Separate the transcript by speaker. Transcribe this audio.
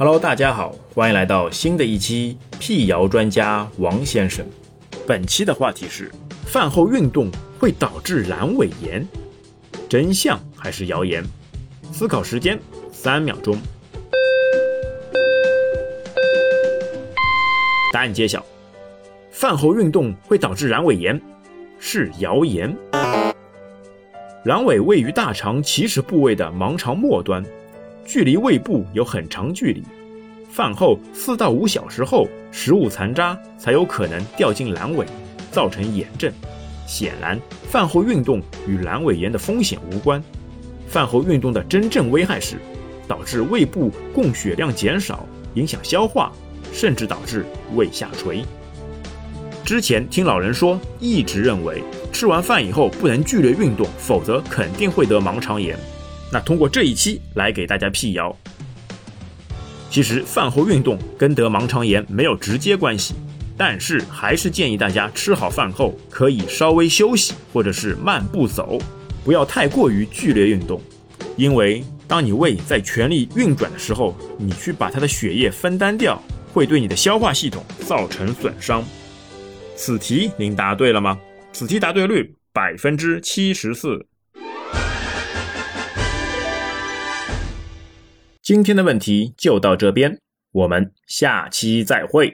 Speaker 1: Hello，大家好，欢迎来到新的一期辟谣专家王先生。本期的话题是：饭后运动会导致阑尾炎，真相还是谣言？思考时间三秒钟。答案揭晓：饭后运动会导致阑尾炎，是谣言。阑尾位于大肠起始部位的盲肠末端，距离胃部有很长距离。饭后四到五小时后，食物残渣才有可能掉进阑尾，造成炎症。显然，饭后运动与阑尾炎的风险无关。饭后运动的真正危害是，导致胃部供血量减少，影响消化，甚至导致胃下垂。之前听老人说，一直认为吃完饭以后不能剧烈运动，否则肯定会得盲肠炎。那通过这一期来给大家辟谣。其实饭后运动跟得盲肠炎没有直接关系，但是还是建议大家吃好饭后可以稍微休息，或者是慢步走，不要太过于剧烈运动。因为当你胃在全力运转的时候，你去把它的血液分担掉，会对你的消化系统造成损伤。此题您答对了吗？此题答对率百分之七十四。今天的问题就到这边，我们下期再会。